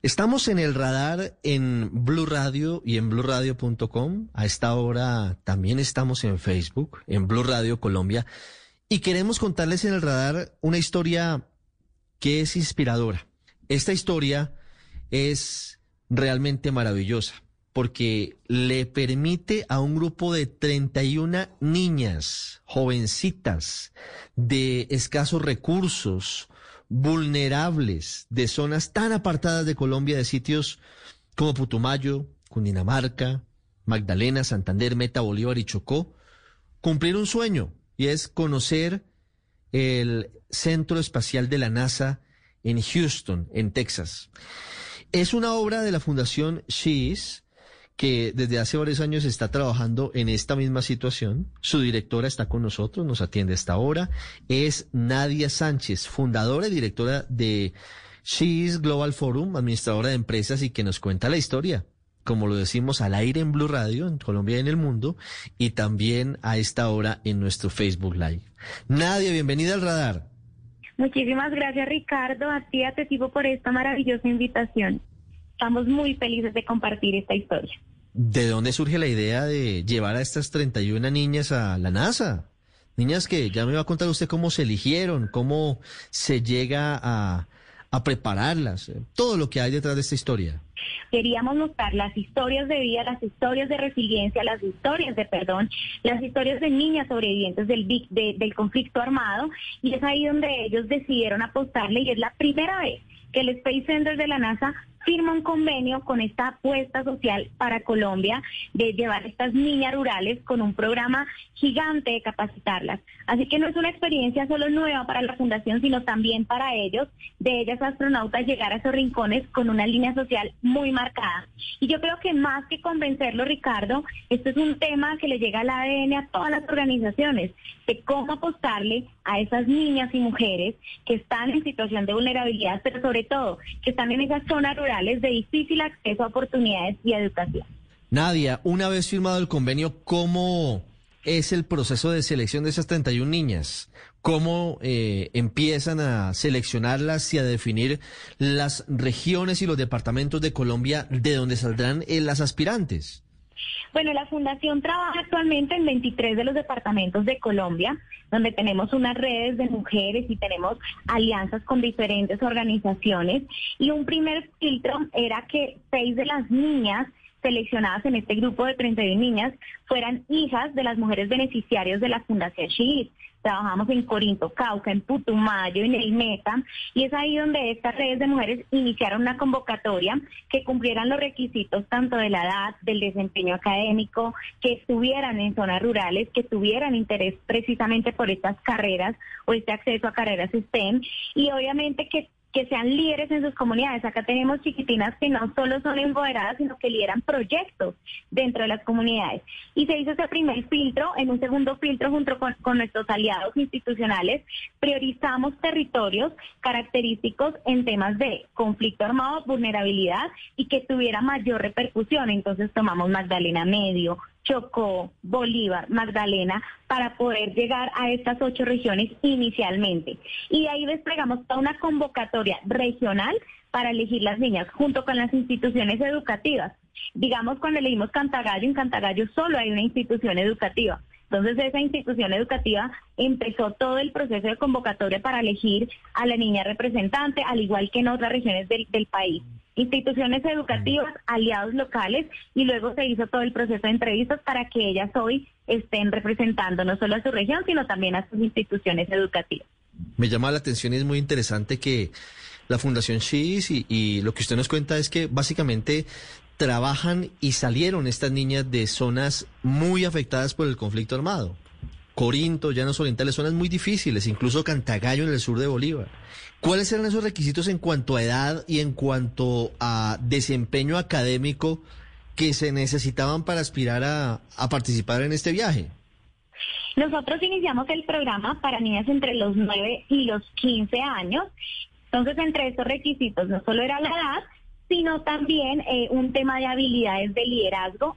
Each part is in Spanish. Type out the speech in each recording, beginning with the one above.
Estamos en el radar en Blue Radio y en bluradio.com. A esta hora también estamos en Facebook, en Blue Radio Colombia. Y queremos contarles en el radar una historia que es inspiradora. Esta historia es realmente maravillosa porque le permite a un grupo de 31 niñas, jovencitas, de escasos recursos, vulnerables de zonas tan apartadas de Colombia, de sitios como Putumayo, Cundinamarca, Magdalena, Santander, Meta, Bolívar y Chocó, cumplir un sueño y es conocer el Centro Espacial de la NASA en Houston, en Texas. Es una obra de la Fundación She's que desde hace varios años está trabajando en esta misma situación. Su directora está con nosotros, nos atiende esta hora. Es Nadia Sánchez, fundadora y directora de She's Global Forum, administradora de empresas y que nos cuenta la historia, como lo decimos al aire en Blue Radio, en Colombia y en el mundo, y también a esta hora en nuestro Facebook Live. Nadia, bienvenida al radar. Muchísimas gracias Ricardo, a ti, a por esta maravillosa invitación. Estamos muy felices de compartir esta historia. ¿De dónde surge la idea de llevar a estas 31 niñas a la NASA? Niñas que ya me va a contar usted cómo se eligieron, cómo se llega a, a prepararlas, eh, todo lo que hay detrás de esta historia. Queríamos mostrar las historias de vida, las historias de resiliencia, las historias de perdón, las historias de niñas sobrevivientes del, del conflicto armado y es ahí donde ellos decidieron apostarle y es la primera vez que el Space Center de la NASA firma un convenio con esta apuesta social para Colombia de llevar a estas niñas rurales con un programa gigante de capacitarlas. Así que no es una experiencia solo nueva para la fundación, sino también para ellos, de ellas astronautas, llegar a esos rincones con una línea social muy marcada. Y yo creo que más que convencerlo, Ricardo, esto es un tema que le llega al ADN a todas las organizaciones, de cómo apostarle a esas niñas y mujeres que están en situación de vulnerabilidad, pero sobre todo que están en esas zonas rurales de difícil acceso a oportunidades y educación. Nadia, una vez firmado el convenio, ¿cómo es el proceso de selección de esas 31 niñas? ¿Cómo eh, empiezan a seleccionarlas y a definir las regiones y los departamentos de Colombia de donde saldrán eh, las aspirantes? Bueno, la Fundación trabaja actualmente en 23 de los departamentos de Colombia, donde tenemos unas redes de mujeres y tenemos alianzas con diferentes organizaciones. Y un primer filtro era que seis de las niñas seleccionadas en este grupo de 31 niñas fueran hijas de las mujeres beneficiarias de la Fundación Sheet. Trabajamos en Corinto, Cauca, en Putumayo, en el Meta, y es ahí donde estas redes de mujeres iniciaron una convocatoria que cumplieran los requisitos tanto de la edad, del desempeño académico, que estuvieran en zonas rurales, que tuvieran interés precisamente por estas carreras o este acceso a carreras STEM, y obviamente que que sean líderes en sus comunidades. Acá tenemos chiquitinas que no solo son empoderadas, sino que lideran proyectos dentro de las comunidades. Y se hizo ese primer filtro, en un segundo filtro junto con, con nuestros aliados institucionales, priorizamos territorios característicos en temas de conflicto armado, vulnerabilidad y que tuviera mayor repercusión. Entonces tomamos Magdalena Medio, Chocó, Bolívar, Magdalena, para poder llegar a estas ocho regiones inicialmente. Y ahí desplegamos toda una convocatoria regional para elegir las niñas, junto con las instituciones educativas. Digamos, cuando elegimos Cantagallo, en Cantagallo solo hay una institución educativa. Entonces esa institución educativa empezó todo el proceso de convocatoria para elegir a la niña representante, al igual que en otras regiones del, del país instituciones educativas, aliados locales y luego se hizo todo el proceso de entrevistas para que ellas hoy estén representando no solo a su región, sino también a sus instituciones educativas. Me llama la atención y es muy interesante que la Fundación SHIS y, y lo que usted nos cuenta es que básicamente trabajan y salieron estas niñas de zonas muy afectadas por el conflicto armado. Corinto, Llanos Orientales, zonas muy difíciles, incluso Cantagallo en el sur de Bolívar. ¿Cuáles eran esos requisitos en cuanto a edad y en cuanto a desempeño académico que se necesitaban para aspirar a, participar en este viaje? Nosotros iniciamos el programa para niñas entre los 9 y los 15 años. Entonces, entre estos requisitos no solo era la edad, sino también eh, un tema de habilidades de liderazgo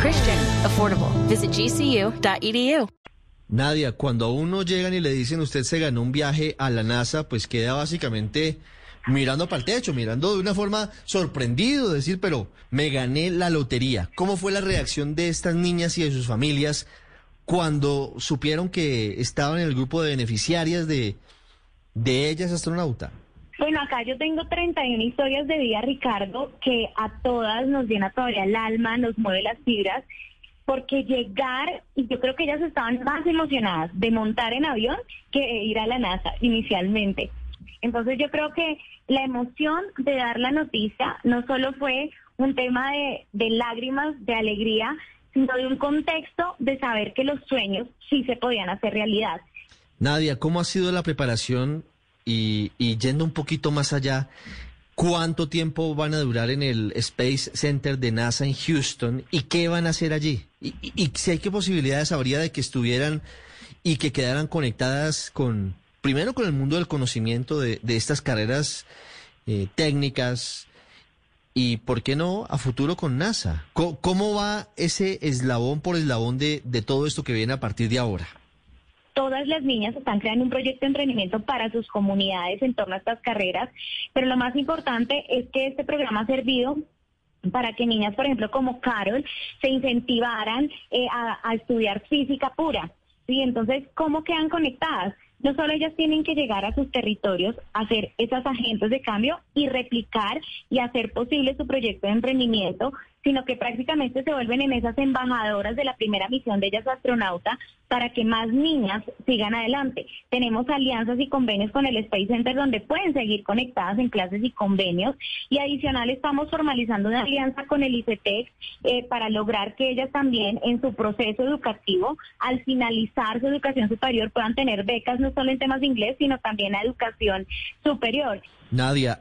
Christian, affordable. Visit gcu.edu. Nadia, cuando a uno llegan y le dicen usted se ganó un viaje a la NASA, pues queda básicamente mirando para el techo, mirando de una forma sorprendido, decir, pero me gané la lotería. ¿Cómo fue la reacción de estas niñas y de sus familias cuando supieron que estaban en el grupo de beneficiarias de, de ellas astronauta? Bueno, acá yo tengo 31 historias de vida, Ricardo, que a todas nos llena todavía el alma, nos mueve las fibras, porque llegar, y yo creo que ellas estaban más emocionadas de montar en avión que ir a la NASA inicialmente. Entonces yo creo que la emoción de dar la noticia no solo fue un tema de, de lágrimas, de alegría, sino de un contexto de saber que los sueños sí se podían hacer realidad. Nadia, ¿cómo ha sido la preparación y, y, yendo un poquito más allá, ¿cuánto tiempo van a durar en el Space Center de NASA en Houston y qué van a hacer allí? Y, y, si hay qué posibilidades habría de que estuvieran y que quedaran conectadas con, primero con el mundo del conocimiento de, de estas carreras eh, técnicas y, ¿por qué no, a futuro con NASA? ¿Cómo, cómo va ese eslabón por eslabón de, de todo esto que viene a partir de ahora? Todas las niñas están creando un proyecto de emprendimiento para sus comunidades en torno a estas carreras, pero lo más importante es que este programa ha servido para que niñas, por ejemplo, como Carol, se incentivaran eh, a, estudiar física pura. ¿sí? Entonces, ¿cómo quedan conectadas? No solo ellas tienen que llegar a sus territorios, hacer esas agentes de cambio y replicar y hacer posible su proyecto de emprendimiento, sino que prácticamente se vuelven en esas embajadoras de la primera misión de ellas astronauta para que más niñas sigan adelante. Tenemos alianzas y convenios con el Space Center donde pueden seguir conectadas en clases y convenios y adicional estamos formalizando una alianza con el ICETEX eh, para lograr que ellas también en su proceso educativo, al finalizar su educación superior, puedan tener becas no solo en temas de inglés, sino también a educación superior. Nadia,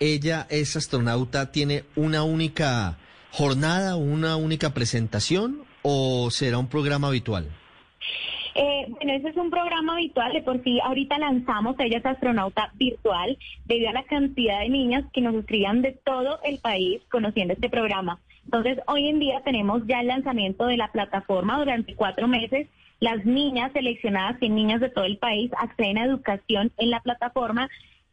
ella es astronauta, tiene una única jornada, una única presentación o será un programa habitual? Eh, bueno, ese es un programa habitual, de por sí ahorita lanzamos Ella es Astronauta Virtual, debido a la cantidad de niñas que nos escribían de todo el país conociendo este programa. Entonces, hoy en día tenemos ya el lanzamiento de la plataforma durante cuatro meses. Las niñas seleccionadas, 100 niñas de todo el país, acceden a educación en la plataforma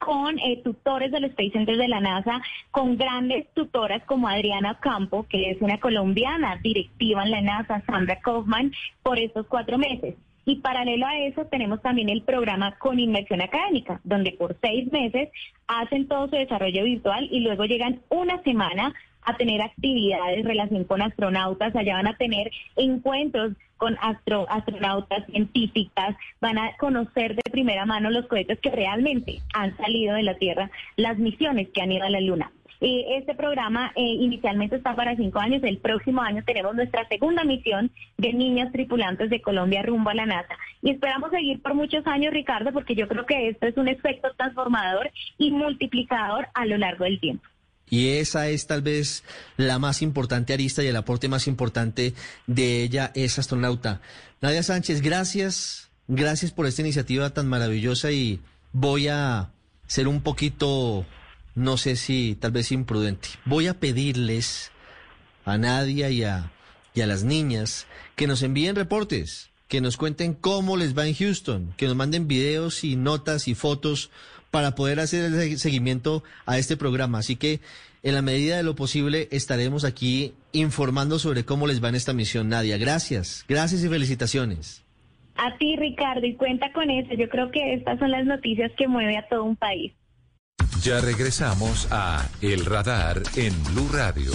con eh, tutores del Space Center de la NASA, con grandes tutoras como Adriana Campo, que es una colombiana directiva en la NASA, Sandra Kaufman, por estos cuatro meses. Y paralelo a eso tenemos también el programa con inmersión académica, donde por seis meses hacen todo su desarrollo virtual y luego llegan una semana a tener actividades relación con astronautas, allá van a tener encuentros con astro, astronautas científicas, van a conocer de primera mano los cohetes que realmente han salido de la Tierra, las misiones que han ido a la Luna. Este programa eh, inicialmente está para cinco años. El próximo año tenemos nuestra segunda misión de niñas tripulantes de Colombia rumbo a la NASA. Y esperamos seguir por muchos años, Ricardo, porque yo creo que esto es un efecto transformador y multiplicador a lo largo del tiempo. Y esa es tal vez la más importante arista y el aporte más importante de ella es astronauta. Nadia Sánchez, gracias, gracias por esta iniciativa tan maravillosa y voy a ser un poquito, no sé si tal vez imprudente. Voy a pedirles a Nadia y a, y a las niñas que nos envíen reportes, que nos cuenten cómo les va en Houston, que nos manden videos y notas y fotos para poder hacer el seguimiento a este programa. Así que en la medida de lo posible estaremos aquí informando sobre cómo les va en esta misión. Nadia, gracias, gracias y felicitaciones. A ti, Ricardo, y cuenta con eso. Yo creo que estas son las noticias que mueve a todo un país. Ya regresamos a El Radar en Blue Radio.